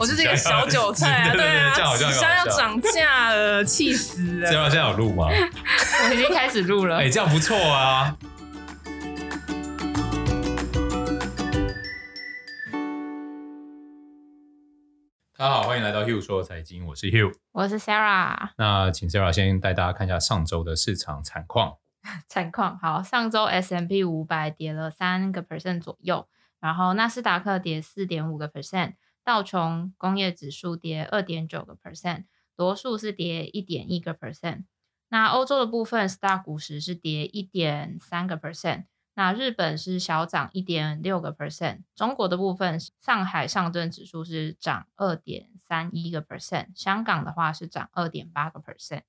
我就是一个小韭菜啊，对啊，即将要涨价了，气死了。这样现在有录吗？我已经开始录了。哎、欸，这样不错啊。大家好，欢迎来到 Hugh 说财经，我是 Hugh，我是 Sarah。那请 Sarah 先带大家看一下上周的市场惨况。惨况好，上周 S&P 五百跌了三个 percent 左右，然后纳斯达克跌四点五个 percent。道琼工业指数跌二点九个 percent，罗素是跌一点一个 percent。那欧洲的部分，STAR 股市是跌一点三个 percent。那日本是小涨一点六个 percent。中国的部分，上海上证指数是涨二点三一个 percent，香港的话是涨二点八个 percent。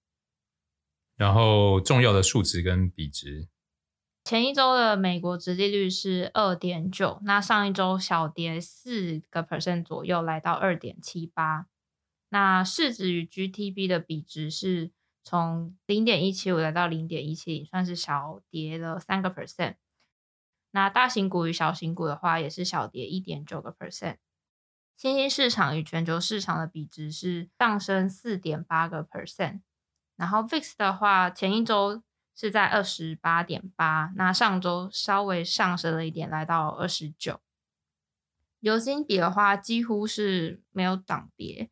然后重要的数值跟比值。前一周的美国殖利率是二点九，那上一周小跌四个 percent 左右，来到二点七八。那市值与 GTP 的比值是从零点一七五来到零点一七零，算是小跌了三个 percent。那大型股与小型股的话，也是小跌一点九个 percent。新兴市场与全球市场的比值是上升四点八个 percent。然后 VIX 的话，前一周。是在二十八点八，那上周稍微上升了一点，来到二十九。油金比的话，几乎是没有涨跌。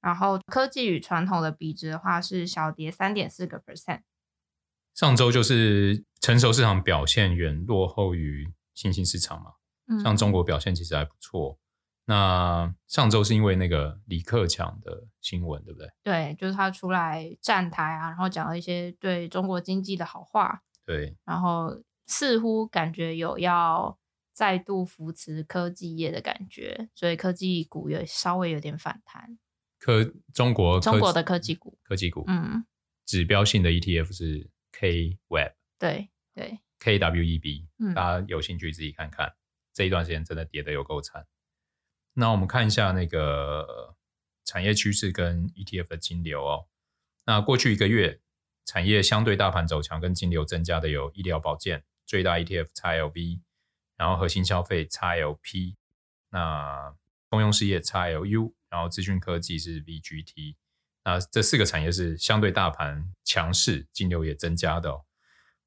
然后科技与传统的比值的话，是小跌三点四个 percent。上周就是成熟市场表现远落后于新兴市场嘛，嗯，像中国表现其实还不错。那上周是因为那个李克强的新闻，对不对？对，就是他出来站台啊，然后讲了一些对中国经济的好话。对，然后似乎感觉有要再度扶持科技业的感觉，所以科技股也稍微有点反弹。科中国中国的科技股，科技股，嗯，指标性的 ETF 是 K Web，对对，K W E B，嗯，大家有兴趣自己看看，这一段时间真的跌得有够惨。那我们看一下那个产业趋势跟 ETF 的金流哦。那过去一个月，产业相对大盘走强跟金流增加的有医疗保健最大 ETF XLV，然后核心消费 XLP，那公用事业 XLU，然后资讯科技是 VGT。那这四个产业是相对大盘强势，金流也增加的哦。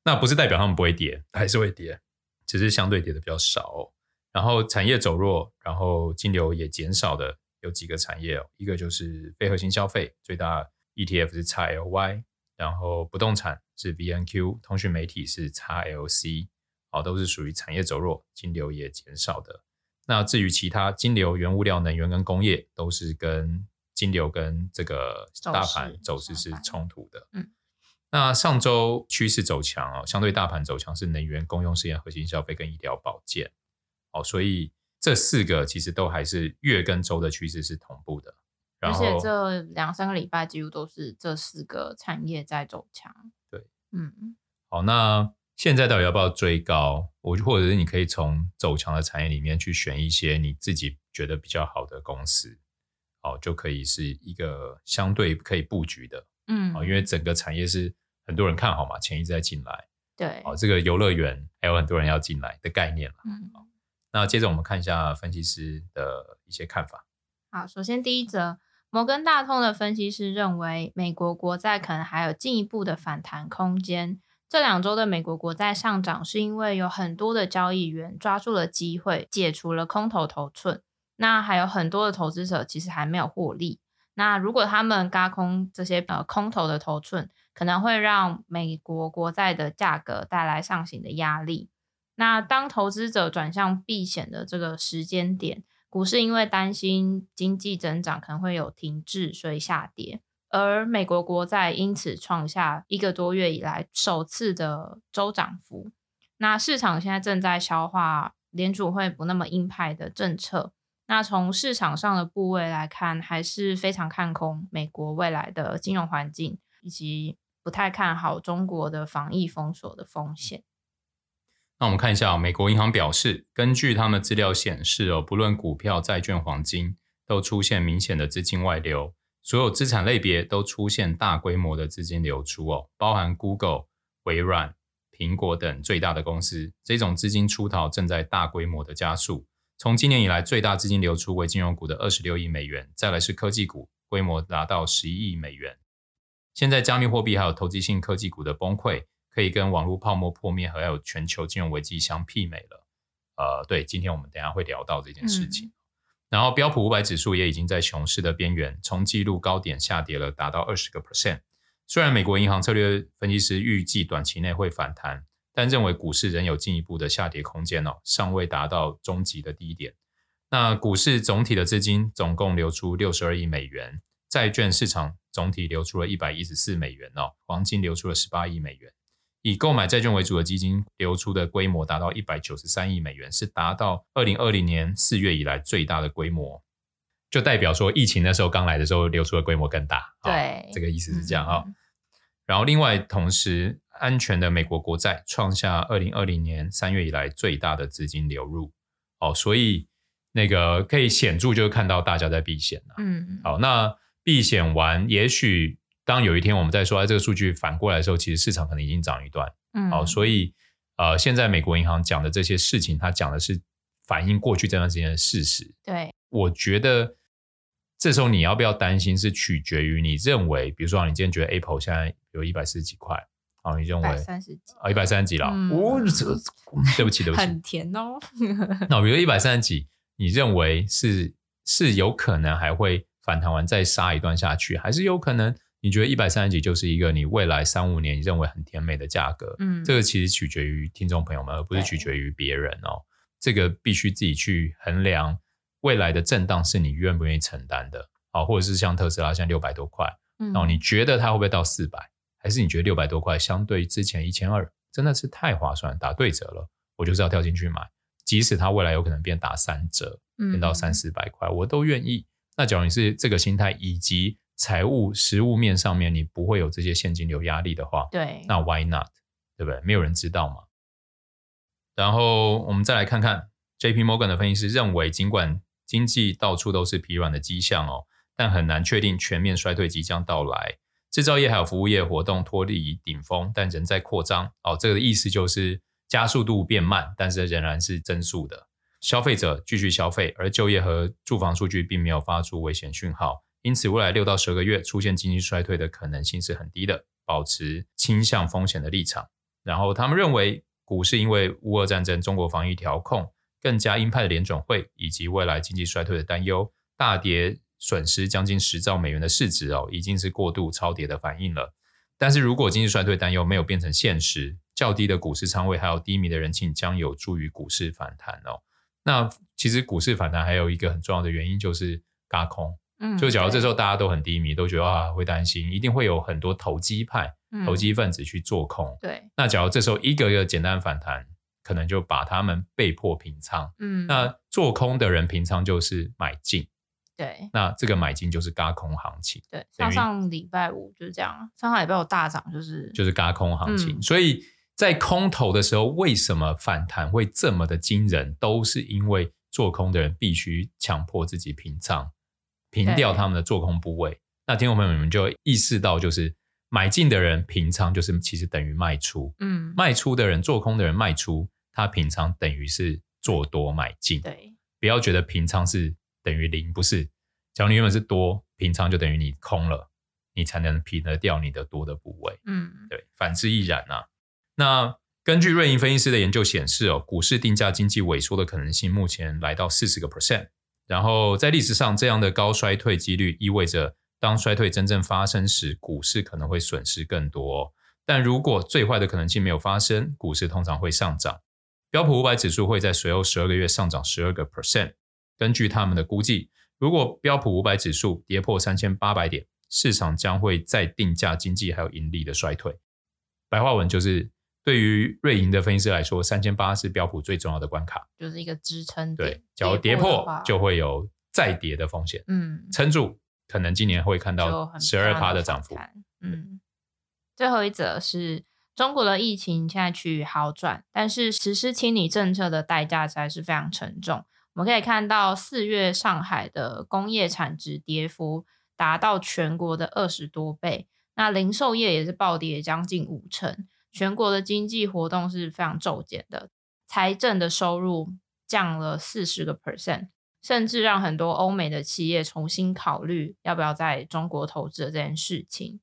那不是代表他们不会跌，还是会跌，只是相对跌的比较少哦。然后产业走弱，然后金流也减少的有几个产业哦，一个就是非核心消费，最大 ETF 是 XLY，然后不动产是 VNQ，通讯媒体是 XLC，好，都是属于产业走弱，金流也减少的。那至于其他金流、原物料、能源跟工业，都是跟金流跟这个大盘走势是冲突的。嗯，那上周趋势走强哦，相对大盘走强是能源、公用事业、核心消费跟医疗保健。哦，所以这四个其实都还是月跟周的趋势是同步的，而且这两三个礼拜几乎都是这四个产业在走强。对，嗯，好，那现在到底要不要追高？我或者是你可以从走强的产业里面去选一些你自己觉得比较好的公司，哦，就可以是一个相对可以布局的，嗯，因为整个产业是很多人看好嘛，钱一直在进来，对，哦，这个游乐园还有很多人要进来的概念了，嗯。那接着我们看一下分析师的一些看法。好，首先第一则，摩根大通的分析师认为，美国国债可能还有进一步的反弹空间。这两周的美国国债上涨，是因为有很多的交易员抓住了机会，解除了空头头寸。那还有很多的投资者其实还没有获利。那如果他们轧空这些呃空头的头寸，可能会让美国国债的价格带来上行的压力。那当投资者转向避险的这个时间点，股市因为担心经济增长可能会有停滞，所以下跌。而美国国债因此创下一个多月以来首次的周涨幅。那市场现在正在消化联储会不那么鹰派的政策。那从市场上的部位来看，还是非常看空美国未来的金融环境，以及不太看好中国的防疫封锁的风险。那我们看一下，美国银行表示，根据他们资料显示哦，不论股票、债券、黄金，都出现明显的资金外流，所有资产类别都出现大规模的资金流出哦，包含 Google、微软、苹果等最大的公司，这种资金出逃正在大规模的加速。从今年以来最大资金流出为金融股的二十六亿美元，再来是科技股，规模达到十一亿美元。现在加密货币还有投机性科技股的崩溃，可以跟网络泡沫破灭和还有全球金融危机相媲美了。呃，对，今天我们等一下会聊到这件事情。嗯、然后标普五百指数也已经在熊市的边缘，从纪录高点下跌了达到二十个 percent。虽然美国银行策略分析师预计短期内会反弹。但认为股市仍有进一步的下跌空间哦，尚未达到终极的低点。那股市总体的资金总共流出六十二亿美元，债券市场总体流出了一百一十四美元哦，黄金流出了十八亿美元。以购买债券为主的基金流出的规模达到一百九十三亿美元，是达到二零二零年四月以来最大的规模，就代表说疫情那时候刚来的时候流出的规模更大。对，这个意思是这样啊。嗯、然后另外同时。安全的美国国债创下二零二零年三月以来最大的资金流入，哦，所以那个可以显著就是看到大家在避险了。嗯，好，那避险完，也许当有一天我们在说，哎，这个数据反过来的时候，其实市场可能已经涨一段。嗯，好，所以呃，现在美国银行讲的这些事情，它讲的是反映过去这段时间的事实。对，我觉得这时候你要不要担心，是取决于你认为，比如说你今天觉得 Apple 现在有一百四十几块。好，你认为三十几啊，一百三十几了。哦、嗯，这对不起，对不起，很甜哦。那比如一百三十几，你认为是是有可能还会反弹完再杀一段下去，还是有可能你觉得一百三十几就是一个你未来三五年你认为很甜美的价格？嗯，这个其实取决于听众朋友们，而不是取决于别人哦。对这个必须自己去衡量未来的震荡是你愿不愿意承担的。好，或者是像特斯拉，现在六百多块，然后你觉得它会不会到四百？还是你觉得六百多块相对之前一千二真的是太划算，打对折了，我就是要跳进去买，即使它未来有可能变打三折，变到三四百块，我都愿意。那假如你是这个心态，以及财务实物面上面你不会有这些现金流压力的话，对，那 Why not？对不对？没有人知道嘛。然后我们再来看看 JP Morgan 的分析师认为，尽管经济到处都是疲软的迹象哦，但很难确定全面衰退即将到来。制造业还有服务业活动脱离顶峰，但仍在扩张。哦，这个意思就是加速度变慢，但是仍然是增速的。消费者继续消费，而就业和住房数据并没有发出危险讯号，因此未来六到十个月出现经济衰退的可能性是很低的。保持倾向风险的立场。然后他们认为，股市因为乌俄战争、中国防疫调控、更加鹰派的联准会以及未来经济衰退的担忧，大跌。损失将近十兆美元的市值哦，已经是过度超跌的反应了。但是如果经济衰退担忧没有变成现实，较低的股市仓位还有低迷的人气将有助于股市反弹哦。那其实股市反弹还有一个很重要的原因就是轧空，嗯，就假如这时候大家都很低迷，都觉得啊会担心，一定会有很多投机派、投机分子去做空。对，那假如这时候一个一个简单反弹，可能就把他们被迫平仓。嗯，那做空的人平仓就是买进。对，那这个买进就是轧空行情。对，上上礼拜五就是这样，上上礼拜五大涨就是就是轧空行情。嗯、所以在空头的时候，为什么反弹会这么的惊人？都是因为做空的人必须强迫自己平仓，平掉他们的做空部位。那听众朋友们就意识到，就是买进的人平仓，就是其实等于卖出。嗯，卖出的人做空的人卖出，他平仓等于是做多买进。对，不要觉得平仓是。等于零，不是，假如你原本是多，平仓就等于你空了，你才能平得掉你的多的部位。嗯，对，反之亦然啊。那根据瑞银分析师的研究显示哦，股市定价经济萎缩的可能性目前来到四十个 percent。然后在历史上，这样的高衰退几率意味着，当衰退真正发生时，股市可能会损失更多。但如果最坏的可能性没有发生，股市通常会上涨。标普五百指数会在随后十二个月上涨十二个 percent。根据他们的估计，如果标普五百指数跌破三千八百点，市场将会再定价经济还有盈利的衰退。白话文就是，对于瑞银的分析师来说，三千八是标普最重要的关卡，就是一个支撑。对，假如跌破，就会有再跌的风险。嗯，撑住，可能今年会看到十二趴的涨幅。嗯，最后一则是中国的疫情现在趋于好转，但是实施清理政策的代价还是非常沉重。我们可以看到，四月上海的工业产值跌幅达到全国的二十多倍，那零售业也是暴跌将近五成，全国的经济活动是非常骤减的，财政的收入降了四十个 percent，甚至让很多欧美的企业重新考虑要不要在中国投资的这件事情。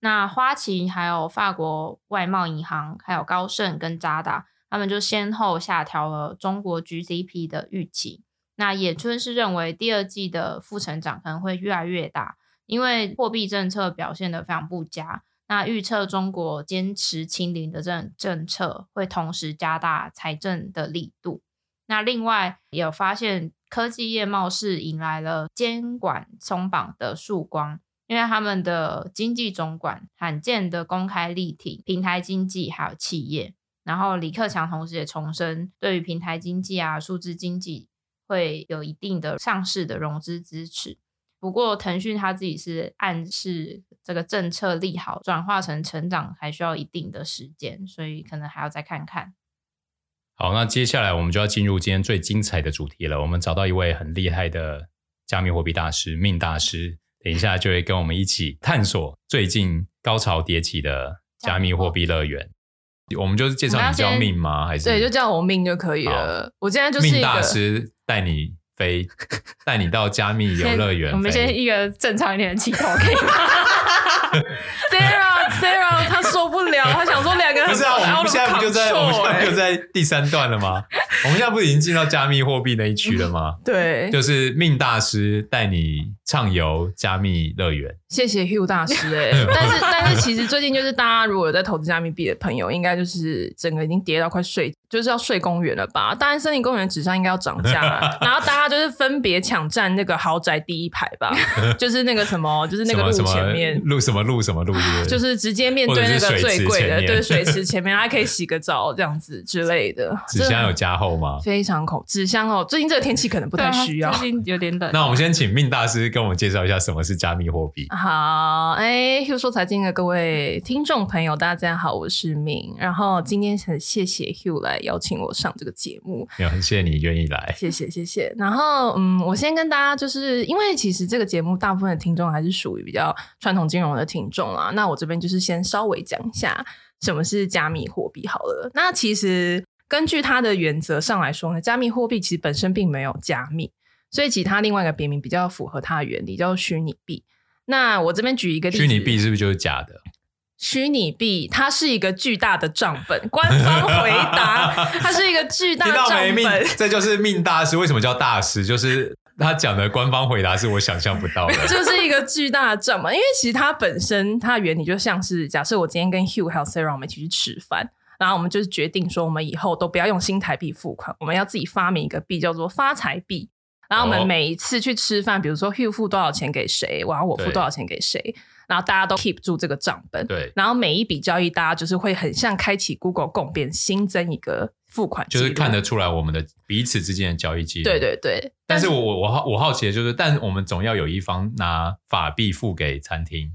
那花旗、还有法国外贸银行、还有高盛跟渣打，他们就先后下调了中国 GDP 的预期。那野村是认为第二季的负成长可能会越来越大，因为货币政策表现得非常不佳。那预测中国坚持清零的政政策，会同时加大财政的力度。那另外也有发现，科技业貌似迎来了监管松绑的曙光，因为他们的经济总管罕见的公开力挺平台经济还有企业。然后李克强同时也重申，对于平台经济啊、数字经济会有一定的上市的融资支持。不过，腾讯他自己是暗示这个政策利好转化成成长还需要一定的时间，所以可能还要再看看。好，那接下来我们就要进入今天最精彩的主题了。我们找到一位很厉害的加密货币大师命大师，等一下就会跟我们一起探索最近高潮迭起的加密货币乐园。我们就是介绍你叫命吗？还是对，就叫我命就可以了。我今天就是命大师带你。飞带你到加密游乐园。我们先一个正常一点的起头，可以吗？Sarah Sarah，他受不了，他想说两个人不是啊，我们现在不就在我们现在就在第三段了吗？我们现在不已经进到加密货币那一区了吗？对，就是命大师带你畅游加密乐园。谢谢 Hugh 大师哎、欸，但是但是其实最近就是大家如果有在投资加密币的朋友，应该就是整个已经跌到快睡。就是要睡公园了吧？当然，森林公园纸上应该要涨价，然后大家就是分别抢占那个豪宅第一排吧。就是那个什么，就是那个路前面，路什么路什么路，就是直接面对那个最贵的，对，水池前面还可以洗个澡这样子之类的。纸箱有加厚吗？非常恐，纸箱哦，最近这个天气可能不太需要，最近有点冷。那我们先请命大师跟我们介绍一下什么是加密货币。好，哎，Hugh 说财经的各位听众朋友，大家好，我是命。然后今天很谢谢 Hugh 来。邀请我上这个节目，也很谢谢你愿意来，谢谢谢谢。然后嗯，我先跟大家就是因为其实这个节目大部分的听众还是属于比较传统金融的听众啦。那我这边就是先稍微讲一下什么是加密货币好了。那其实根据它的原则上来说呢，加密货币其实本身并没有加密，所以其他另外一个别名比较符合它的原理，叫做虚拟币。那我这边举一个例子，虚拟币是不是就是假的？虚拟币，它是一个巨大的账本。官方回答，它是一个巨大的账本。这就是命大师为什么叫大师，就是他讲的官方回答是我想象不到的。就是一个巨大的账本，因为其实它本身它的原理就像是，假设我今天跟 Hugh 还有 Sarah 我们一起去吃饭，然后我们就是决定说，我们以后都不要用新台币付款，我们要自己发明一个币叫做发财币。然后我们每一次去吃饭，比如说 Hugh 付多少钱给谁，然后我付多少钱给谁。然后大家都 keep 住这个账本，对。然后每一笔交易，大家就是会很像开启 Google 共变，新增一个付款，就是看得出来我们的彼此之间的交易记录。对对对。但是我我我好我好奇的就是，但我们总要有一方拿法币付给餐厅。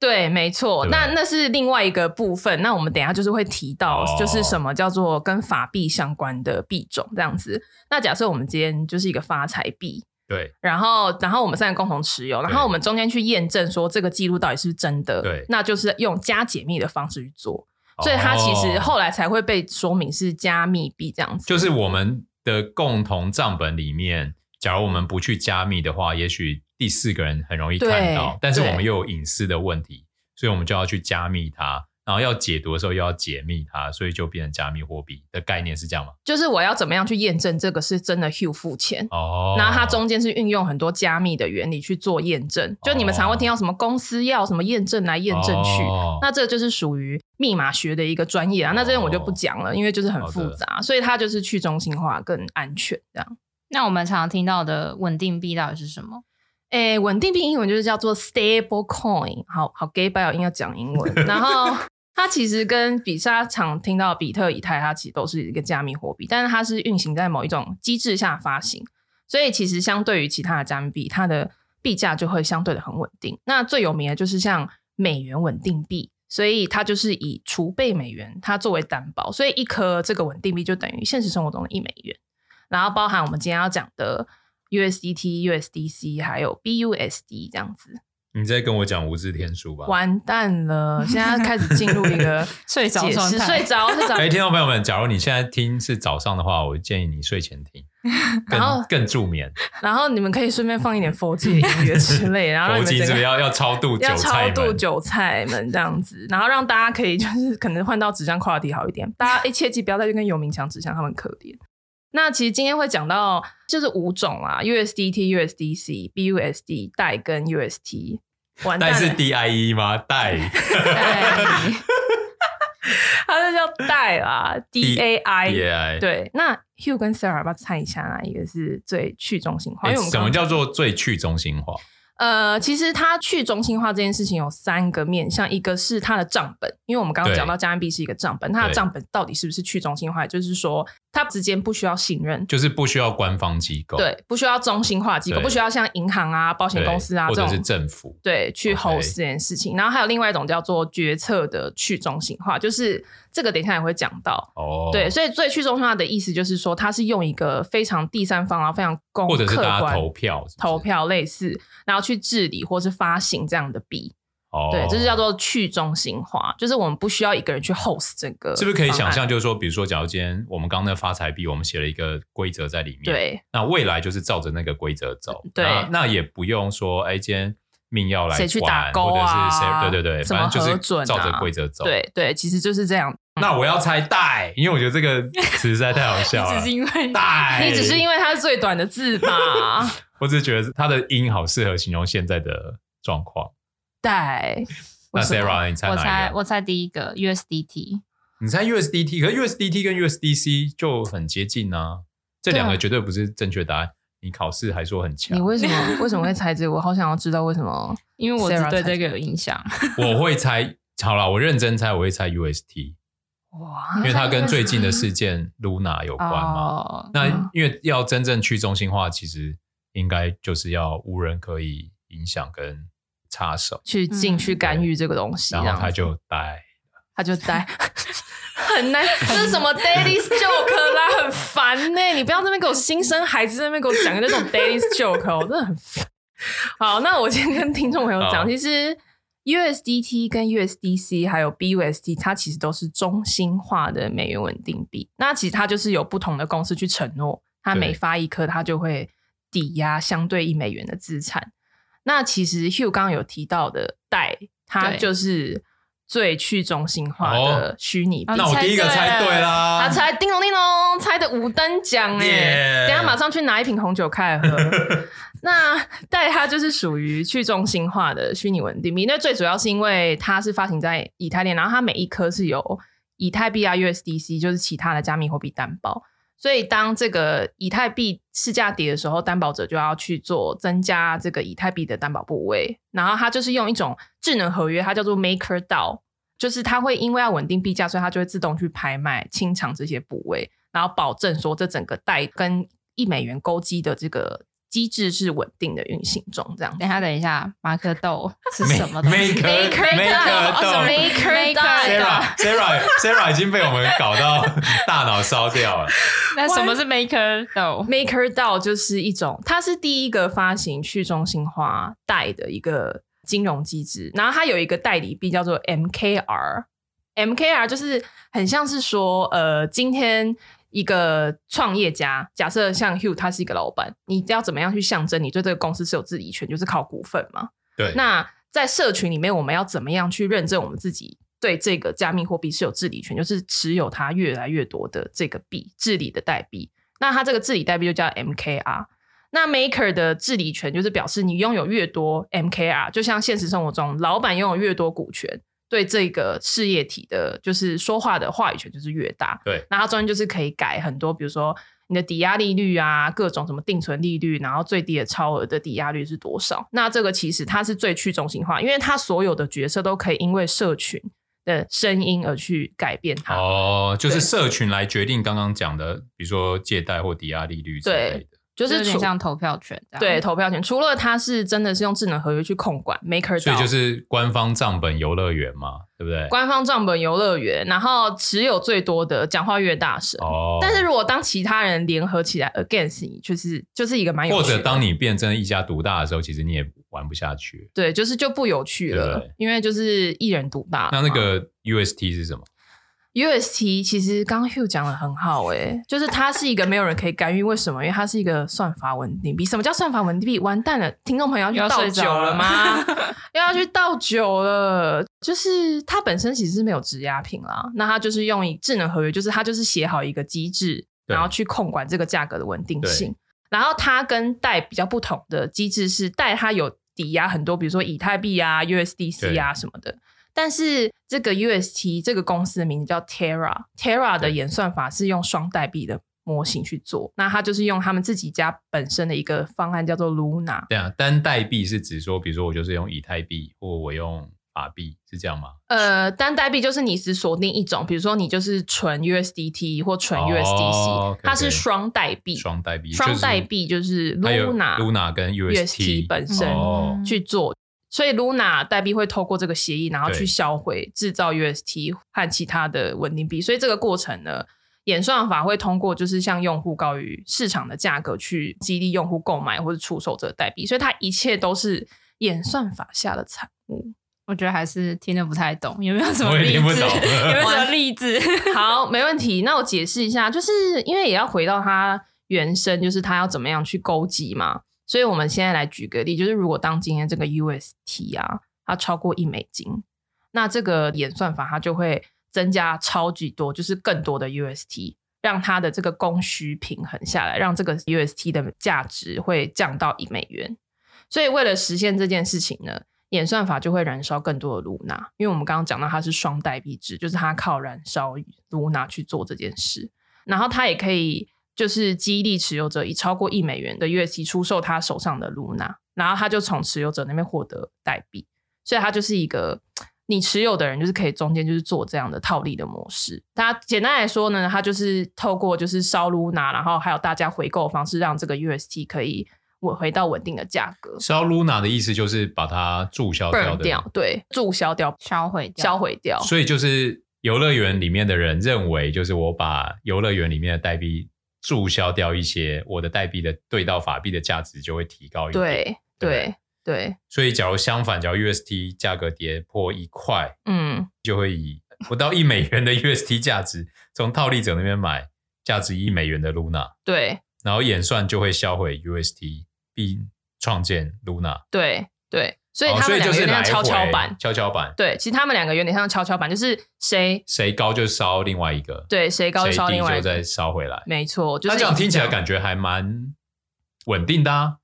对，没错。那那是另外一个部分。那我们等一下就是会提到，就是什么叫做跟法币相关的币种这样子。那假设我们今天就是一个发财币。对，然后，然后我们三个共同持有，然后我们中间去验证说这个记录到底是不是真的，对，那就是用加解密的方式去做，所以它其实后来才会被说明是加密币这样子。就是我们的共同账本里面，假如我们不去加密的话，也许第四个人很容易看到，但是我们又有隐私的问题，所以我们就要去加密它。然后要解读的时候又要解密它，所以就变成加密货币的概念是这样吗？就是我要怎么样去验证这个是真的 Hugh 付钱哦？然后它中间是运用很多加密的原理去做验证。就你们常会听到什么公司要什么验证来验证去，哦、那这就是属于密码学的一个专业啊。那这边我就不讲了，因为就是很复杂，所以它就是去中心化更安全这样。那我们常常听到的稳定币到底是什么？诶，稳定币英文就是叫做 stable coin。好好，gay bye 应该讲英文，然后。它其实跟比沙常听到比特、以太，它其实都是一个加密货币，但是它是运行在某一种机制下发行，所以其实相对于其他的加密币，它的币价就会相对的很稳定。那最有名的就是像美元稳定币，所以它就是以储备美元它作为担保，所以一颗这个稳定币就等于现实生活中的一美元。然后包含我们今天要讲的 USDT、USDC 还有 BUSD 这样子。你在跟我讲无字天书吧？完蛋了，现在开始进入一个 睡着状态，睡着睡着。哎，听众朋友们，假如你现在听是早上的话，我建议你睡前听，然后更助眠。然后你们可以顺便放一点佛经音乐之类，然后佛经是不是要要超度要超度韭菜们这样子，然后让大家可以就是可能换到纸箱跨题好一点。大家一，切记不要再去跟游民抢纸箱，他们可怜。那其实今天会讲到就是五种啊，USDT、USDC、BUSD、代跟 UST。代是 DIE 吗？代，它就叫代啦，DAI。对，那 Hugh 跟 Sarah 要不要猜一下哪一个是最去中心化？因为我们什么叫做最去中心化？呃，其实它去中心化这件事情有三个面向，一个是它的账本，因为我们刚刚讲到加密币是一个账本，它的账本到底是不是去中心化？就是说，它之间不需要信任，就是不需要官方机构，对，不需要中心化机构，不需要像银行啊、保险公司啊这种，或者是政府，对，去 host 这件事情。然后还有另外一种叫做决策的去中心化，就是。这个等一下也会讲到。哦，对，所以最去中心化的意思就是说，它是用一个非常第三方啊，非常公客观投票是是？投票类似，然后去治理或是发行这样的币，哦，对，这是叫做去中心化，就是我们不需要一个人去 host 这个，是不是可以想象，就是说，比如说，假如今天我们刚刚那发财币，我们写了一个规则在里面，对，那未来就是照着那个规则走，对，那也不用说，哎，今天。命要来谁去打勾啊？或者是谁？对对对，反正就是照着规则走。对对，其实就是这样。那我要猜带，因为我觉得这个词实在太好笑 了。只是因为带，你只是因为它是最短的字吧？我只是觉得它的音好适合形容现在的状况。带，那 Sarah，你猜哪一个？我猜我猜第一个 USDT。你猜 USDT？可是 USDT 跟 USDC 就很接近啊，这两个绝对不是正确答案。你考试还说很强，你为什么为什么会猜这个？我好想要知道为什么，因为我只对这个有印象。我会猜，好了，我认真猜，我会猜 UST。哇，因为它跟最近的事件 Luna 有关嘛。哦、那因为要真正去中心化，其实应该就是要无人可以影响跟插手去进去干预这个东西，然后他就呆，他就呆。很难，这是什么 daddy's joke 啦，很烦呢、欸！你不要在那边给我新生孩子在那边给我讲那种 daddy's joke，我真的很烦。好，那我先跟听众朋友讲，其实 USDT 跟 USDC 还有 BUSD，它其实都是中心化的美元稳定币。那其实它就是有不同的公司去承诺，它每发一颗，它就会抵押相对一美元的资产。那其实 Hugh 刚刚有提到的代，它就是。最去中心化的虚拟币，那我第一个猜对啦！他猜叮咚叮咚，猜的五等奖哎！等下马上去拿一瓶红酒开来喝。那代它就是属于去中心化的虚拟稳定币，那最主要是因为它是发行在以太链，然后它每一颗是有以太币啊、USDC，就是其他的加密货币担保。所以，当这个以太币市价跌的时候，担保者就要去做增加这个以太币的担保部位。然后，它就是用一种智能合约，它叫做 MakerDAO，就是它会因为要稳定币价，所以它就会自动去拍卖清偿这些部位，然后保证说这整个代跟一美元勾机的这个。机制是稳定的运行中，这样。等一下，等一下，马克豆 是什么？Maker Maker Sarah，Sarah 已经被我们搞到大脑烧掉了。那什么是 Maker 豆？Maker 豆就是一种，它是第一个发行去中心化代的一个金融机制。然后它有一个代理币叫做 MKR，MKR 就是很像是说，呃，今天。一个创业家，假设像 Hugh，他是一个老板，你要怎么样去象征你对这个公司是有治理权，就是靠股份嘛？对。那在社群里面，我们要怎么样去认证我们自己对这个加密货币是有治理权，就是持有它越来越多的这个币治理的代币？那它这个治理代币就叫 MKR。那 Maker 的治理权就是表示你拥有越多 MKR，就像现实生活中老板拥有越多股权。对这个事业体的，就是说话的话语权就是越大。对，那它中间就是可以改很多，比如说你的抵押利率啊，各种什么定存利率，然后最低的超额的抵押率是多少？那这个其实它是最去中心化，因为它所有的角色都可以因为社群的声音而去改变它。哦，就是社群来决定刚刚讲的，比如说借贷或抵押利率之类的。就是有点像投票权对，投票权。除了它是真的是用智能合约去控管，MakerDAO，所以就是官方账本游乐园嘛，对不对？官方账本游乐园，然后持有最多的，讲话越大声。哦。但是如果当其他人联合起来 against 你，就是就是一个蛮有趣的。或者当你变成一家独大的时候，其实你也玩不下去。对，就是就不有趣了，对对因为就是一人独大。那那个 UST 是什么？UST 其实刚刚 Hugh 讲的很好诶、欸，就是它是一个没有人可以干预，为什么？因为它是一个算法稳定币。什么叫算法稳定币？完蛋了，听众朋友要去倒酒了吗？又要去倒酒了。就是它本身其实是没有质押品啦，那它就是用以智能合约，就是它就是写好一个机制，然后去控管这个价格的稳定性。然后它跟贷比较不同的机制是，贷它有抵押很多，比如说以太币啊、USDC 啊什么的。但是这个 UST 这个公司的名字叫 Terra，Terra 的演算法是用双代币的模型去做，那它就是用他们自己家本身的一个方案叫做 Luna。对啊，单代币是指说，比如说我就是用以太币，或我用法币，是这样吗？呃，单代币就是你只锁定一种，比如说你就是纯 USDT 或纯 USDC，、哦、okay, 它是双代币，双代币，双代币就是 Luna，Luna 跟 UST 本身去做。哦所以，Luna 代币会透过这个协议，然后去销毁制造 UST 和其他的稳定币。所以，这个过程呢，演算法会通过就是向用户高于市场的价格去激励用户购买或者出售这个代币。所以，它一切都是演算法下的产物。我觉得还是听得不太懂，有没有什么例子？有没有什么 例子？好，没问题。那我解释一下，就是因为也要回到它原生，就是它要怎么样去勾稽嘛。所以，我们现在来举个例，就是如果当今天这个 UST 啊，它超过一美金，那这个演算法它就会增加超级多，就是更多的 UST，让它的这个供需平衡下来，让这个 UST 的价值会降到一美元。所以，为了实现这件事情呢，演算法就会燃烧更多的卢娜因为我们刚刚讲到它是双代币制，就是它靠燃烧卢娜去做这件事，然后它也可以。就是激励持有者以超过一美元的 UST 出售他手上的 Luna，然后他就从持有者那边获得代币，所以他就是一个你持有的人就是可以中间就是做这样的套利的模式。它简单来说呢，它就是透过就是烧 Luna，然后还有大家回购方式，让这个 UST 可以稳回到稳定的价格。烧 Luna 的意思就是把它注销掉的，掉对，注销掉、销毁、销毁掉。所以就是游乐园里面的人认为，就是我把游乐园里面的代币。注销掉一些，我的代币的兑到法币的价值就会提高一点。对对对。所以，假如相反，假如 UST 价格跌破一块，嗯，就会以不到一美元的 UST 价值从套利者那边买价值一美元的 Luna。对。然后演算就会销毁 UST，并创建 Luna。对对。所以他们两个有点像跷跷板，跷跷板。对，其实他们两个有点像跷跷板，就是谁谁高就烧另外一个，对，谁高就烧另外一个，就再烧回来。没错，就是这样听起来感觉还蛮稳定的啊。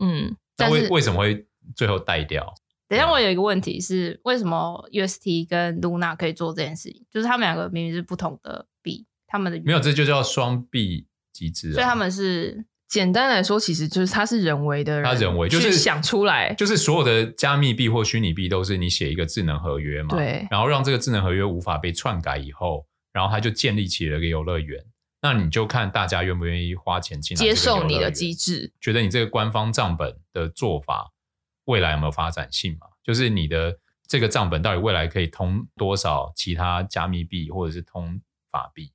嗯，但为为什么会最后带掉？等一下，我有一个问题是，为什么 UST 跟 Luna 可以做这件事情？就是他们两个明明是不同的币，他们的没有，这就叫双币机制，所以他们是。简单来说，其实就是它是人为的人，它人为就是想出来，就是所有的加密币或虚拟币都是你写一个智能合约嘛，对，然后让这个智能合约无法被篡改以后，然后它就建立起了一个游乐园，那你就看大家愿不愿意花钱进来接受你的机制，觉得你这个官方账本的做法未来有没有发展性嘛？就是你的这个账本到底未来可以通多少其他加密币或者是通法币，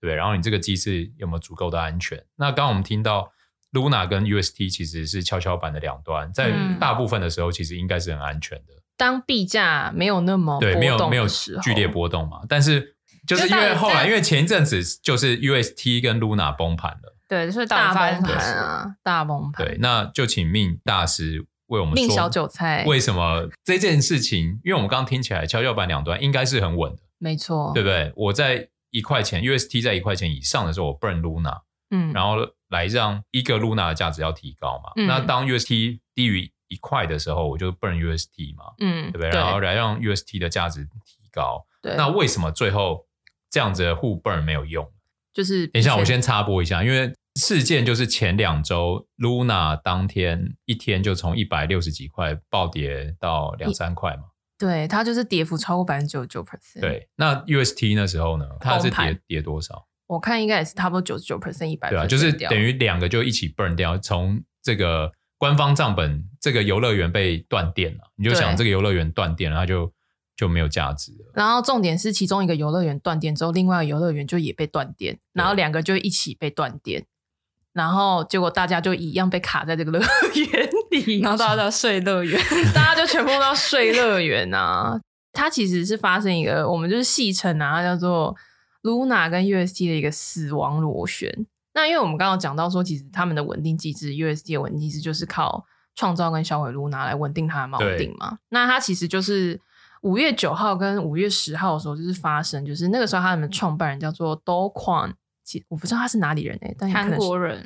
对，然后你这个机制有没有足够的安全？那刚刚我们听到。Luna 跟 UST 其实是跷跷板的两端，在大部分的时候，其实应该是很安全的。嗯、当币价没有那么对，没有没有剧烈波动嘛。但是就是因为后来，因为前一阵子就是 UST 跟 Luna 崩盘了，对，就是大崩盘啊，大崩盘。对，那就请命大师为我们说，命小韭菜为什么这件事情？因为我们刚刚听起来跷跷板两端应该是很稳的，没错，对不对？我在一块钱，UST 在一块钱以上的时候，我 burn Luna，嗯，然后。来让一个 Luna 的价值要提高嘛？嗯、那当 UST 低于一块的时候，我就 burn UST 嘛，嗯，对不对？然后来让 UST 的价值提高。对，那为什么最后这样子的互 burn 没有用？就是等一下，我先插播一下，因为事件就是前两周 Luna 当天一天就从一百六十几块暴跌到两三块嘛。对，它就是跌幅超过百分之九十九 percent。对，那 UST 那时候呢？它是跌跌多少？我看应该也是差不多九十九 percent 一百，对啊，就是等于两个就一起 burn 掉，从这个官方账本，这个游乐园被断电了，你就想这个游乐园断电了，它就就没有价值了。然后重点是其中一个游乐园断电之后，另外一个游乐园就也被断电，然后两个就一起被断电。然后结果大家就一样被卡在这个乐园里，然后大家都要睡乐园，大家就全部都要睡乐园啊。它其实是发生一个，我们就是戏称啊，叫做 Luna 跟 UST 的一个死亡螺旋。那因为我们刚刚讲到说，其实他们的稳定机制，UST 的稳定机制就是靠创造跟销毁 Luna 来稳定它的锚定嘛。那它其实就是五月九号跟五月十号的时候就是发生，就是那个时候他们的创办人叫做 Do Kwon，其我不知道他是哪里人哎、欸，但韩国人，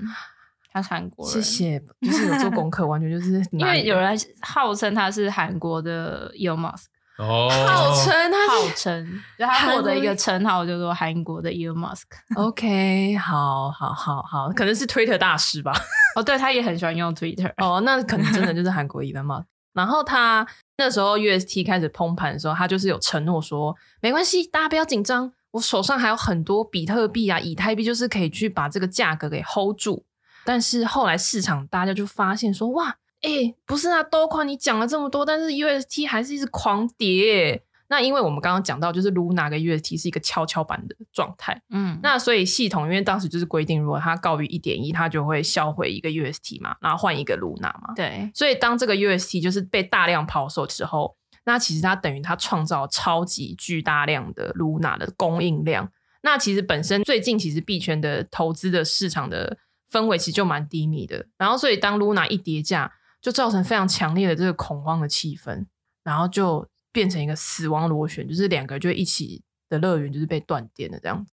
他是韩国人。谢谢，就是有做功课，完全就是因为有人号称他是韩国的 Elon Musk。哦，号称他号称，就他获得一个称号叫做韩国的 Elon Musk。OK，好好好好，可能是 Twitter 大师吧。哦，对，他也很喜欢用 Twitter。哦，那可能真的就是韩国 Elon Musk。然后他那时候 UST 开始崩盘的时候，他就是有承诺说，没关系，大家不要紧张，我手上还有很多比特币啊、以太币，就是可以去把这个价格给 hold 住。但是后来市场大家就发现说，哇。哎、欸，不是啊，都宽你讲了这么多，但是 UST 还是一直狂跌。那因为我们刚刚讲到，就是 Luna 跟 UST 是一个跷跷板的状态，嗯，那所以系统因为当时就是规定，如果它高于一点一，它就会销毁一个 UST 嘛，然后换一个 Luna 嘛。对，所以当这个 UST 就是被大量抛售之后，那其实它等于它创造超级巨大量的 Luna 的供应量。那其实本身最近其实币圈的投资的市场的氛围其实就蛮低迷的，然后所以当 Luna 一跌价。就造成非常强烈的这个恐慌的气氛，然后就变成一个死亡螺旋，就是两个就一起的乐园就是被断电的这样子。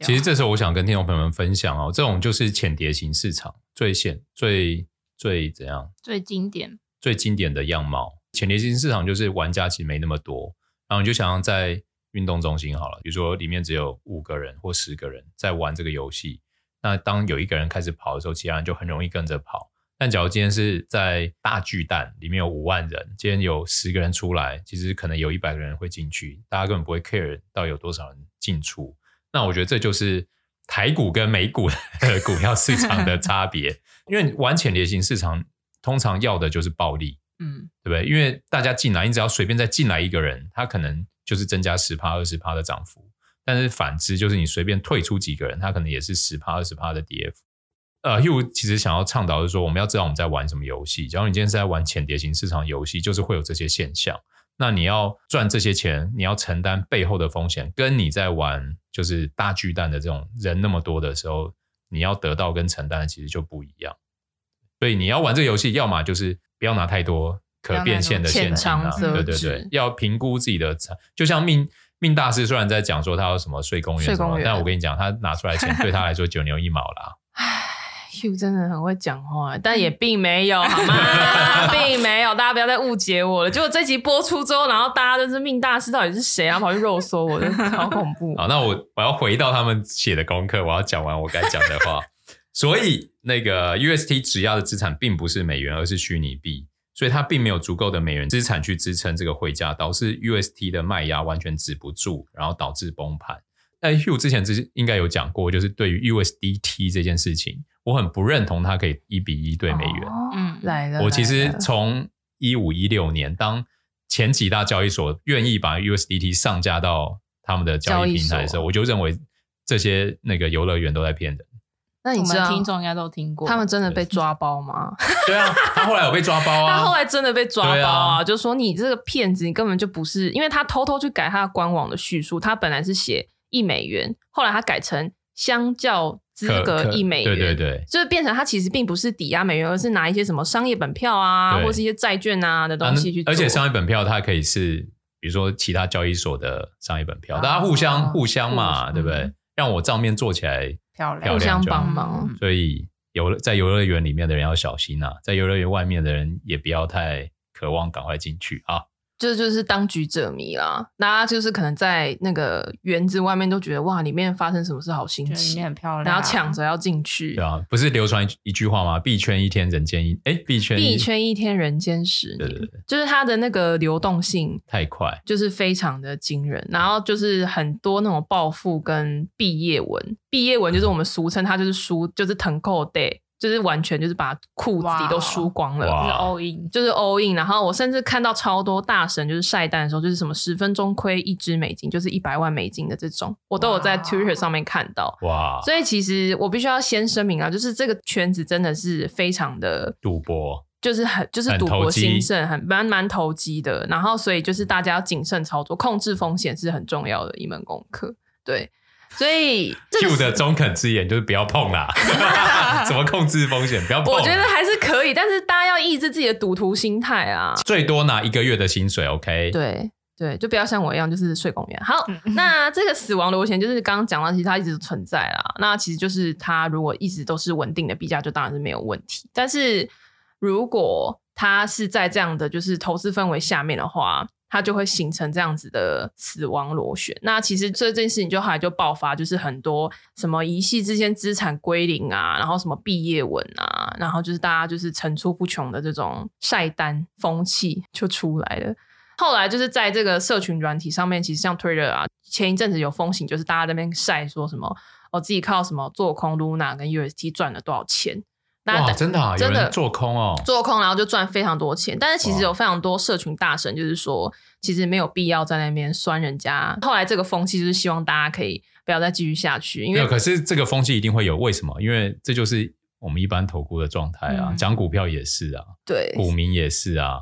其实这时候我想跟听众朋友们分享哦，这种就是浅碟型市场最显最最怎样？最经典、最经典的样貌。浅碟型市场就是玩家其实没那么多，然后你就想要在运动中心好了，比如说里面只有五个人或十个人在玩这个游戏，那当有一个人开始跑的时候，其他人就很容易跟着跑。但假如今天是在大巨蛋里面有五万人，今天有十个人出来，其实可能有一百个人会进去，大家根本不会 care 到有多少人进出。那我觉得这就是台股跟美股的股票市场的差别，因为玩浅碟型市场通常要的就是暴利，嗯，对不对？因为大家进来，你只要随便再进来一个人，他可能就是增加十趴、二十趴的涨幅，但是反之就是你随便退出几个人，他可能也是十趴、二十趴的跌幅。呃，Hugh 其实想要倡导是说，我们要知道我们在玩什么游戏。假如你今天是在玩浅碟型市场游戏，就是会有这些现象。那你要赚这些钱，你要承担背后的风险，跟你在玩就是大巨蛋的这种人那么多的时候，你要得到跟承担的其实就不一样。所以你要玩这个游戏，要么就是不要拿太多可变现的现金啊，对对对，要评估自己的财。就像命命大师虽然在讲说他有什么睡公园什么，但我跟你讲，他拿出来钱对他来说九牛一毛啦。Hugh 真的很会讲话，但也并没有好吗？并没有，大家不要再误解我了。结果这集播出之后，然后大家都是命大师到底是谁啊？跑去肉搜我，好 恐怖。好，那我我要回到他们写的功课，我要讲完我该讲的话。所以那个 UST 质押的资产并不是美元，而是虚拟币，所以它并没有足够的美元资产去支撑这个汇价，导致 UST 的卖压完全止不住，然后导致崩盘。那 Hugh 之前之应该有讲过，就是对于 USDT 这件事情。我很不认同它可以一比一对美元。嗯，来了。我其实从一五一六年，当前几大交易所愿意把 USDT 上架到他们的交易平台的时候，我就认为这些那个游乐园都在骗人。那你知道听众应该都听过，他们真的被抓包吗？对啊，他后来有被抓包啊。他后来真的被抓包啊，就说你这个骗子，你根本就不是，因为他偷偷去改他的官网的叙述，他本来是写一美元，后来他改成相较。资格一美元，对对对，就是变成他其实并不是抵押美元，而是拿一些什么商业本票啊，或是一些债券啊的东西去做。而且商业本票它可以是，比如说其他交易所的商业本票，大家互相互相嘛，对不对？让我账面做起来漂亮，互相帮忙。所以游在游乐园里面的人要小心啊，在游乐园外面的人也不要太渴望赶快进去啊。就就是当局者迷啦，大家就是可能在那个园子外面都觉得哇，里面发生什么事好新奇，里面很漂亮，然后抢着要进去。对啊，不是流传一句话吗？币圈一天人间一哎，币圈币圈一天人间十年，对对对，就是它的那个流动性太快，就是非常的惊人。然后就是很多那种暴富跟毕业文，毕业文就是我们俗称它就是书，就是腾扣 day。就是完全就是把裤子底都输光了，就是 all in，就是 all in。然后我甚至看到超多大神就是晒单的时候，就是什么十分钟亏一支美金，就是一百万美金的这种，我都有在 Twitter 上面看到。哇，所以其实我必须要先声明啊，就是这个圈子真的是非常的赌博，就是很就是赌博兴盛，很蛮蛮投机的。然后所以就是大家要谨慎操作，控制风险是很重要的一门功课。对。所以 Hugh 的中肯之言就是不要碰啦，怎么控制风险？不要碰。我觉得还是可以，但是大家要抑制自己的赌徒心态啊。最多拿一个月的薪水，OK？对对，就不要像我一样，就是睡公园。好，那这个死亡螺旋就是刚刚讲到，其实它一直存在啦。那其实就是它如果一直都是稳定的币价，就当然是没有问题。但是如果它是在这样的就是投资氛围下面的话，它就会形成这样子的死亡螺旋。那其实这件事情就后来就爆发，就是很多什么一夕之间资产归零啊，然后什么毕业文啊，然后就是大家就是层出不穷的这种晒单风气就出来了。后来就是在这个社群软体上面，其实像 Twitter 啊，前一阵子有风行，就是大家在那边晒说什么，我自己靠什么做空 Luna 跟 UST 赚了多少钱。哇，真的啊，真的做空哦，做空然后就赚非常多钱。但是其实有非常多社群大神，就是说其实没有必要在那边酸人家。后来这个风气就是希望大家可以不要再继续下去，因为可是这个风气一定会有，为什么？因为这就是我们一般投顾的状态啊，讲、嗯、股票也是啊，对，股民也是啊，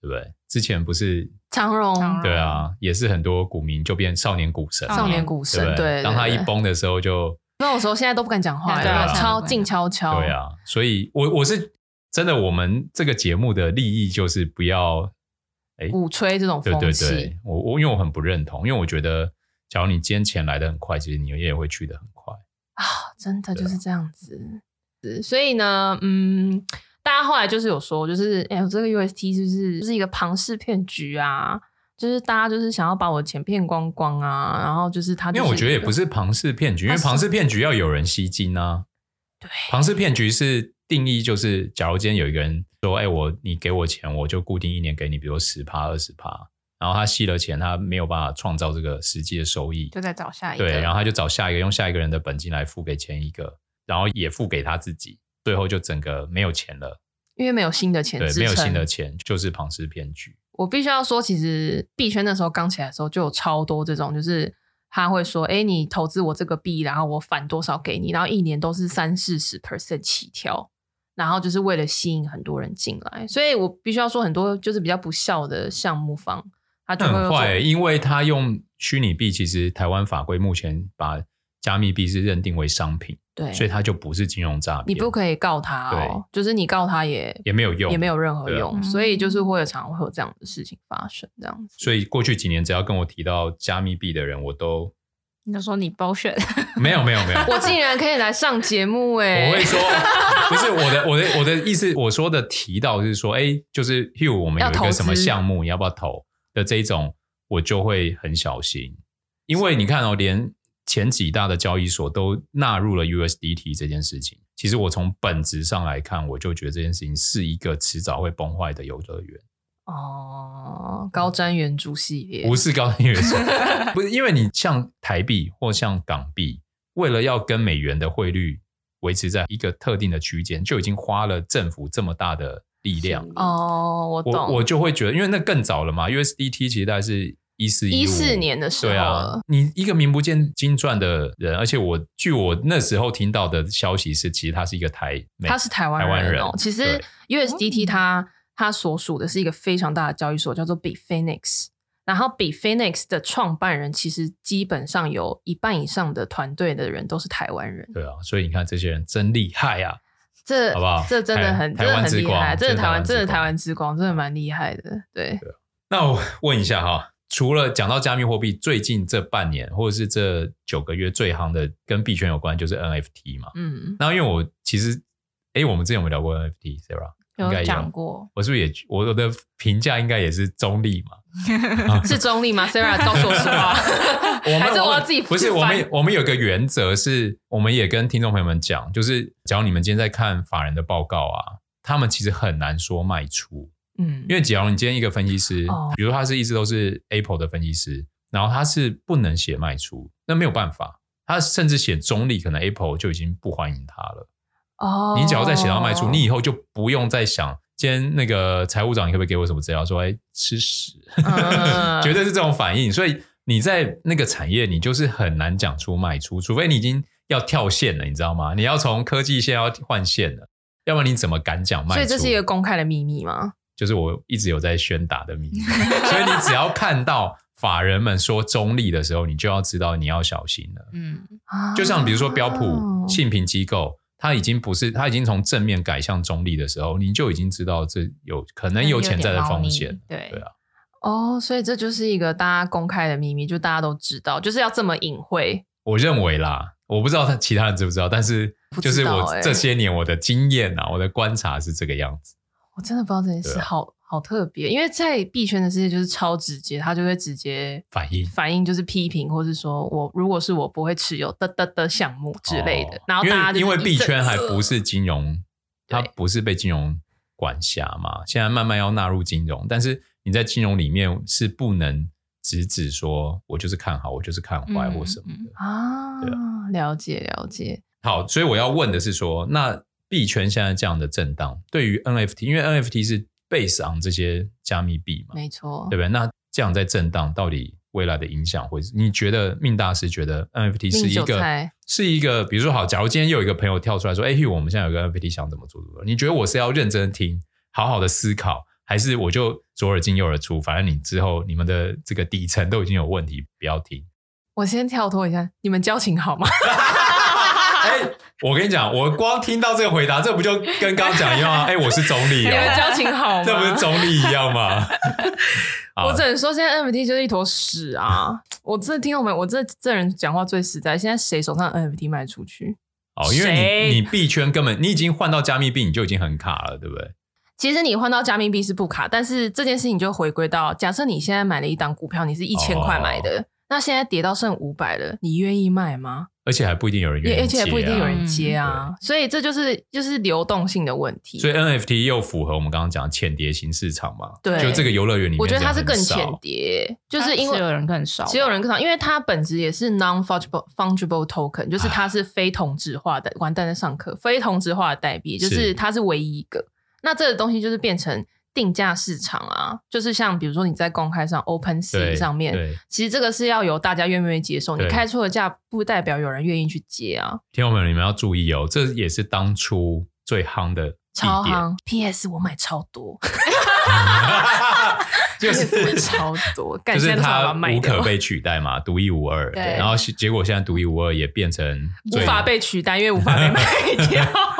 对不对？之前不是长荣，对啊，也是很多股民就变少年股神，少年股神，对，对，对，对，当他一崩的时候就。那种时候现在都不敢讲话，对啊，超静悄悄。对啊，所以我我是真的，我们这个节目的利益就是不要哎鼓吹这种风气。对对对，我我因为我很不认同，因为我觉得，假如你今天钱来的很快，其实你也会去的很快啊，真的就是这样子。所以呢，嗯，大家后来就是有说，就是哎，这个 UST 是不是就是一个庞氏骗局啊？就是大家就是想要把我的钱骗光光啊，然后就是他，因为我觉得也不是庞氏骗局，因为庞氏骗局要有人吸金啊。对，庞氏骗局是定义就是，假如今天有一个人说，哎，我你给我钱，我就固定一年给你，比如十趴二十趴，然后他吸了钱，他没有办法创造这个实际的收益，就在找下一个，对，然后他就找下一个，用下一个人的本金来付给前一个，然后也付给他自己，最后就整个没有钱了，因为没有新的钱，对，没有新的钱就是庞氏骗局。我必须要说，其实币圈那时候刚起来的时候，就有超多这种，就是他会说：“哎，你投资我这个币，然后我返多少给你，然后一年都是三四十 percent 起跳，然后就是为了吸引很多人进来。”所以我必须要说，很多就是比较不孝的项目方，他就会很坏，因为他用虚拟币，其实台湾法规目前把加密币是认定为商品。对，所以他就不是金融诈骗，你不可以告他哦，就是你告他也也没有用，也没有任何用，所以就是会有常常会有这样的事情发生，这样子。所以过去几年，只要跟我提到加密币的人，我都你就说你包选，没有没有没有，我竟然可以来上节目哎！我会说，不是我的我的我的意思，我说的提到就是说，哎，就是 Hugh，我们有一个什么项目，你要不要投的这一种，我就会很小心，因为你看哦，连。前几大的交易所都纳入了 USDT 这件事情。其实我从本质上来看，我就觉得这件事情是一个迟早会崩坏的游乐园。哦，高瞻远瞩系列不是高瞻远瞩，不是因为你像台币或像港币，为了要跟美元的汇率维持在一个特定的区间，就已经花了政府这么大的力量。哦，我懂，我我就会觉得，因为那更早了嘛，USDT 其实大概是。一四一四年的时候，对啊，你一个名不见经传的人，而且我据我那时候听到的消息是，其实他是一个台，他是台湾人，哦。其实 USDT 它它所属的是一个非常大的交易所，叫做 Bitfinex。然后 Bitfinex 的创办人其实基本上有一半以上的团队的人都是台湾人。对啊，所以你看这些人真厉害啊！这好不好？这真的很台湾之光，这是台湾，真的台湾之光，真的蛮厉害的。对，对啊。那我问一下哈。除了讲到加密货币，最近这半年或者是这九个月最夯的跟币圈有关，就是 NFT 嘛。嗯，那因为我其实，哎，我们之前有没有聊过 NFT，Sarah？有讲过。我是不是也我的评价应该也是中立嘛？是中立吗？Sarah 告诉我实话。还是我要自己不是我们我们有个原则是，我们也跟听众朋友们讲，就是假如你们今天在看法人的报告啊，他们其实很难说卖出。嗯，因为假如你今天一个分析师，哦、比如他是一直都是 Apple 的分析师，然后他是不能写卖出，那没有办法，他甚至写中立，可能 Apple 就已经不欢迎他了。哦，你只要再写到卖出，你以后就不用再想今天那个财务长你可不可以给我什么资料，说哎吃屎，嗯、绝对是这种反应。所以你在那个产业，你就是很难讲出卖出，除非你已经要跳线了，你知道吗？你要从科技线要换线了，要不然你怎么敢讲卖出？所以这是一个公开的秘密吗？就是我一直有在宣打的秘密，所以你只要看到法人们说中立的时候，你就要知道你要小心了。嗯，就像比如说标普信评机构，它已经不是，它已经从正面改向中立的时候，你就已经知道这有可能有潜在的风险。对对啊，哦，所以这就是一个大家公开的秘密，就大家都知道，就是要这么隐晦。我认为啦，我不知道他其他人知不知道，但是就是我这些年我的经验啊，我的观察是这个样子。我真的不知道这件事，好好特别，因为在币圈的世界就是超直接，他就会直接反应，反应就是批评，或是说我如果是我不会持有的的的项目之类的。然后大家因为币圈还不是金融，它不是被金融管辖嘛，现在慢慢要纳入金融，但是你在金融里面是不能直指说我就是看好，我就是看坏或什么的啊。了解了解。好，所以我要问的是说那。币圈现在这样的震荡，对于 NFT，因为 NFT 是 base on 这些加密币嘛，没错，对不对？那这样在震荡，到底未来的影响会是？你觉得命大师觉得 NFT 是一个是一个，比如说好，假如今天又有一个朋友跳出来说，哎我们现在有个 NFT 想怎么做？你觉得我是要认真听，好好的思考，还是我就左耳进右耳出？反正你之后你们的这个底层都已经有问题，不要听。我先跳脱一下，你们交情好吗？哎、欸，我跟你讲，我光听到这个回答，这不就跟刚刚讲一样吗？哎、欸，我是中立，你们交情好吗？这不是中立一样吗？我只能说，现在 NFT 就是一坨屎啊！我真的听到没？我这这人讲话最实在。现在谁手上 NFT 卖出去？哦，因为你你币圈根本你已经换到加密币，你就已经很卡了，对不对？其实你换到加密币是不卡，但是这件事情就回归到，假设你现在买了一档股票，你是一千块买的。哦那现在跌到剩五百了，你愿意卖吗？而且还不一定有人愿意接啊，而且还不一定有人接啊，嗯、所以这就是就是流动性的问题。所以 NFT 又符合我们刚刚讲浅碟型市场嘛？对，就这个游乐园里面，我觉得它是更浅碟，就是因为持有人更少，持有人更少，因为它本质也是 non-fungible fungible token，就是它是非同质化的。完蛋，在上课，非同质化的代币，就是它是唯一一个。那这个东西就是变成。定价市场啊，就是像比如说你在公开上 OpenSea 上面，其实这个是要由大家愿不愿意接受。你开出的价不代表有人愿意去接啊。听众朋友，你们要注意哦，这也是当初最夯的超夯。PS 我买超多，就是超多，就是它无可被取代嘛，独一无二。对，然后结果现在独一无二也变成无法被取代，因为无法被卖掉。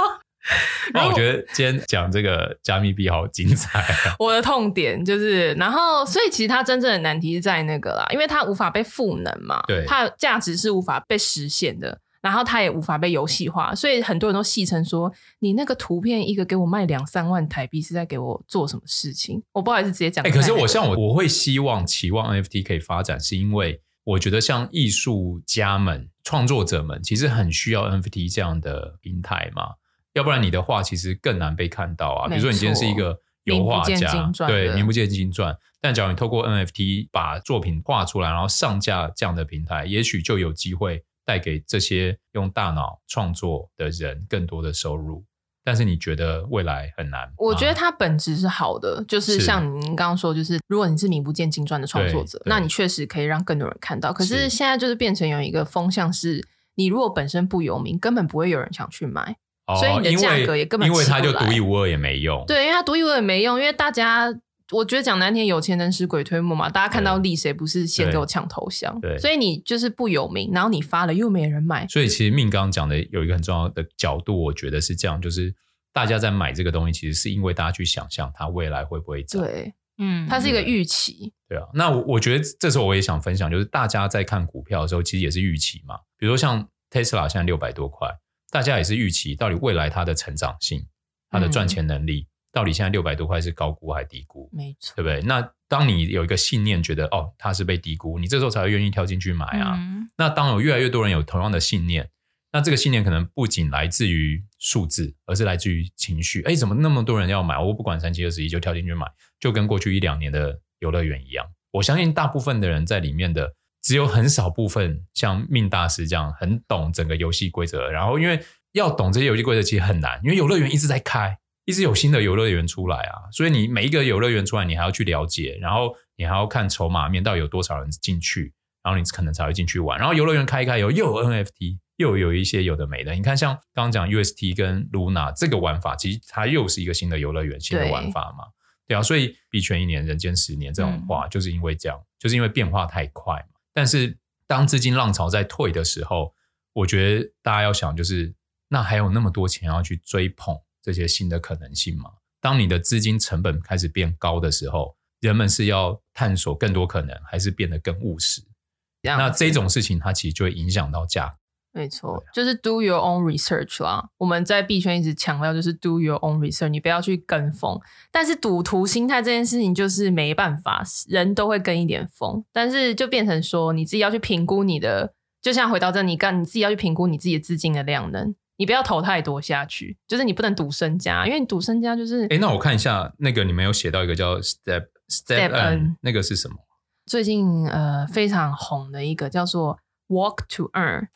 那我觉得今天讲这个加密币好精彩啊！我的痛点就是，然后所以其实它真正的难题是在那个啦，因为它无法被赋能嘛，对，它的价值是无法被实现的，然后它也无法被游戏化，所以很多人都戏称说，你那个图片一个给我卖两三万台币是在给我做什么事情？我不好意思直接讲。哎、欸，可是我像我我会希望期望 NFT 可以发展，是因为我觉得像艺术家们、创作者们其实很需要 NFT 这样的平台嘛。要不然你的画其实更难被看到啊。比如说你今天是一个油画家，对，名不见经传。但假如你透过 NFT 把作品画出来，然后上架这样的平台，也许就有机会带给这些用大脑创作的人更多的收入。但是你觉得未来很难？我觉得它本质是好的，就是像您刚刚说，就是如果你是名不见经传的创作者，那你确实可以让更多人看到。可是现在就是变成有一个风向是，你如果本身不有名，根本不会有人想去买。所以你的价格也根本因为它就独一无二也没用，对，因为它独一无二也没用，因为大家我觉得讲难听，有钱能使鬼推磨嘛，大家看到利谁不是先给我抢头像？对，所以你就是不有名，然后你发了又没人买，所以其实命刚刚讲的有一个很重要的角度，我觉得是这样，就是大家在买这个东西，其实是因为大家去想象它未来会不会涨，对，嗯，它是一个预期，对啊。那我我觉得这时候我也想分享，就是大家在看股票的时候，其实也是预期嘛，比如说像 Tesla 现在六百多块。大家也是预期，到底未来它的成长性、它的赚钱能力，嗯、到底现在六百多块是高估还是低估？没错，对不对？那当你有一个信念，觉得哦，它是被低估，你这时候才会愿意跳进去买啊。嗯、那当有越来越多人有同样的信念，那这个信念可能不仅来自于数字，而是来自于情绪。哎，怎么那么多人要买？我不管三七二十一就跳进去买，就跟过去一两年的游乐园一样。我相信大部分的人在里面的。只有很少部分像命大师这样很懂整个游戏规则，然后因为要懂这些游戏规则其实很难，因为游乐园一直在开，一直有新的游乐园出来啊，所以你每一个游乐园出来，你还要去了解，然后你还要看筹码面到底有多少人进去，然后你可能才会进去玩。然后游乐园开一开以后，又有 NFT，又有一些有的没的。你看，像刚刚讲 UST 跟 Luna 这个玩法，其实它又是一个新的游乐园、新的玩法嘛。对啊，所以币圈一年，人间十年这种话，就是因为这样，就是因为变化太快嘛。但是当资金浪潮在退的时候，我觉得大家要想，就是那还有那么多钱要去追捧这些新的可能性吗？当你的资金成本开始变高的时候，人们是要探索更多可能，还是变得更务实？那这种事情，它其实就会影响到价格。没错，就是 do your own research 啦。我们在币圈一直强调，就是 do your own research，你不要去跟风。但是赌徒心态这件事情就是没办法，人都会跟一点风。但是就变成说，你自己要去评估你的，就像回到这，你干你自己要去评估你自己的资金的量能，你不要投太多下去。就是你不能赌身家，因为你赌身家就是。哎，那我看一下那个你们有写到一个叫 step step N，那个是什么？最近呃非常红的一个叫做 walk to earn。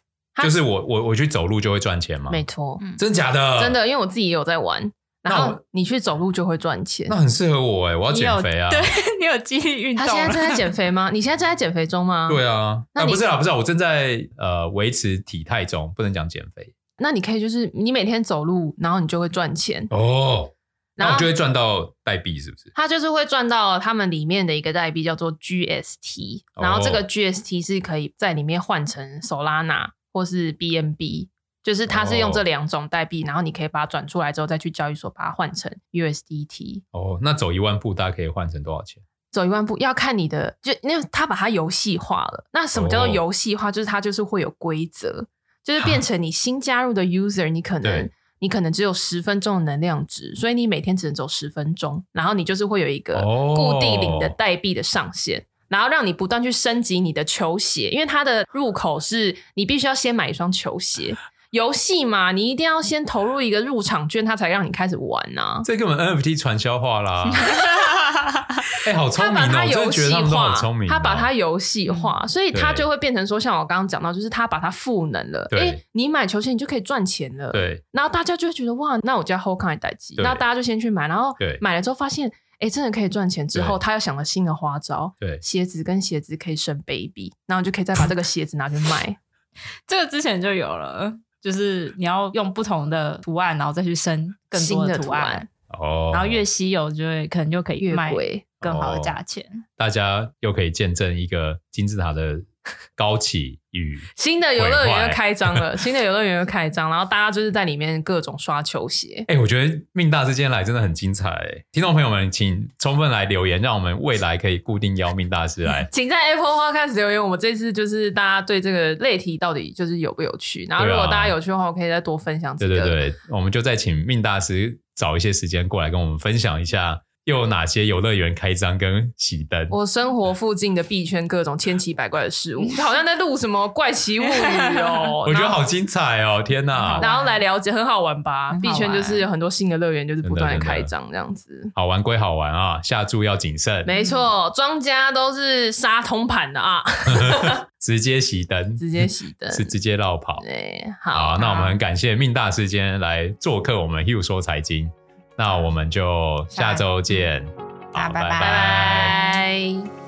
就是我我我去走路就会赚钱吗？没错，真假的？真的，因为我自己也有在玩。然后你去走路就会赚钱，那很适合我哎！我要减肥啊！对，你有肌力运动。他现在正在 减肥吗？你现在正在减肥中吗？对啊，那不是啊，不是啊，我正在呃维持体态中，不能讲减肥。那你可以就是你每天走路，然后你就会赚钱哦，然后就会赚到代币，是不是？他就是会赚到他们里面的一个代币叫做 GST，然后这个 GST 是可以在里面换成 Solana。或是 BNB，就是它是用这两种代币，哦、然后你可以把它转出来之后，再去交易所把它换成 USDT。哦，那走一万步大概可以换成多少钱？走一万步要看你的，就因为它把它游戏化了。那什么叫做游戏化？哦、就是它就是会有规则，就是变成你新加入的 user，你可能你可能只有十分钟的能量值，所以你每天只能走十分钟，然后你就是会有一个固定领的代币的上限。哦然后让你不断去升级你的球鞋，因为它的入口是你必须要先买一双球鞋。游戏嘛，你一定要先投入一个入场券，它才让你开始玩呐、啊。这根本 NFT 传销化啦！哎、欸，好聪明哦！他游戏化，他把它游戏化，所以它就会变成说，像我刚刚讲到，就是他把它赋能了。哎，你买球鞋，你就可以赚钱了。对。然后大家就会觉得哇，那我家 Hold 康也待机，然后大家就先去买，然后买了之后发现。哎，真的可以赚钱之后，他又想了新的花招。对，鞋子跟鞋子可以生 baby，然后就可以再把这个鞋子拿去卖。这个之前就有了，就是你要用不同的图案，然后再去生更多的图案。哦，然后越稀有，就会可能就可以越卖更好的价钱。大家又可以见证一个金字塔的。高起与新的游乐园又开张了，新的游乐园又开张，然后大家就是在里面各种刷球鞋。哎、欸，我觉得命大师今天来真的很精彩，欸，听众朋友们，请充分来留言，让我们未来可以固定邀命大师来。请在 Apple Podcast 留言，我们这次就是大家对这个类题到底就是有不有趣，然后如果大家有趣的话，我可以再多分享，这个。对对对，我们就再请命大师找一些时间过来跟我们分享一下。又有哪些游乐园开张跟熄灯？我生活附近的币圈各种千奇百怪的事物，好像在录什么怪奇物语哦。我觉得好精彩哦！天哪，然后来了解，很好玩吧？币圈就是有很多新的乐园，就是不断的开张这样子。好玩归好玩啊，下注要谨慎。没错，庄家都是杀通盘的啊，直接熄灯，直接熄灯，是直接绕跑。对，好，好，那我们很感谢命大师今天来做客我们 Hugh 说财经。那我们就下周见，好，拜拜。